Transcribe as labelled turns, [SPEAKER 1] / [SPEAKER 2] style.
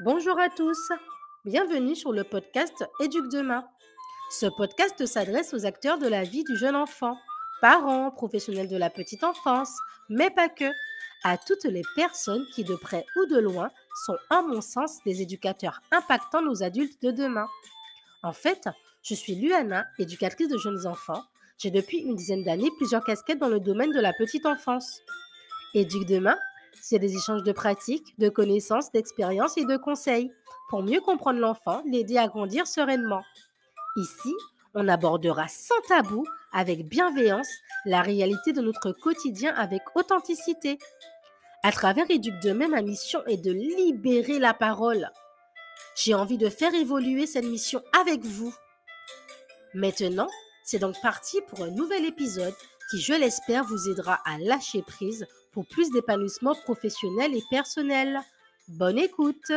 [SPEAKER 1] Bonjour à tous, bienvenue sur le podcast Éduque demain. Ce podcast s'adresse aux acteurs de la vie du jeune enfant, parents, professionnels de la petite enfance, mais pas que, à toutes les personnes qui, de près ou de loin, sont, à mon sens, des éducateurs impactant nos adultes de demain. En fait, je suis Luana, éducatrice de jeunes enfants. J'ai depuis une dizaine d'années plusieurs casquettes dans le domaine de la petite enfance. Éduque demain, c'est des échanges de pratiques, de connaissances, d'expériences et de conseils pour mieux comprendre l'enfant, l'aider à grandir sereinement. Ici, on abordera sans tabou, avec bienveillance, la réalité de notre quotidien avec authenticité. À travers Éduque demain, ma mission est de libérer la parole. J'ai envie de faire évoluer cette mission avec vous. Maintenant, c'est donc parti pour un nouvel épisode qui, je l'espère, vous aidera à lâcher prise pour plus d'épanouissement professionnel et personnel. Bonne écoute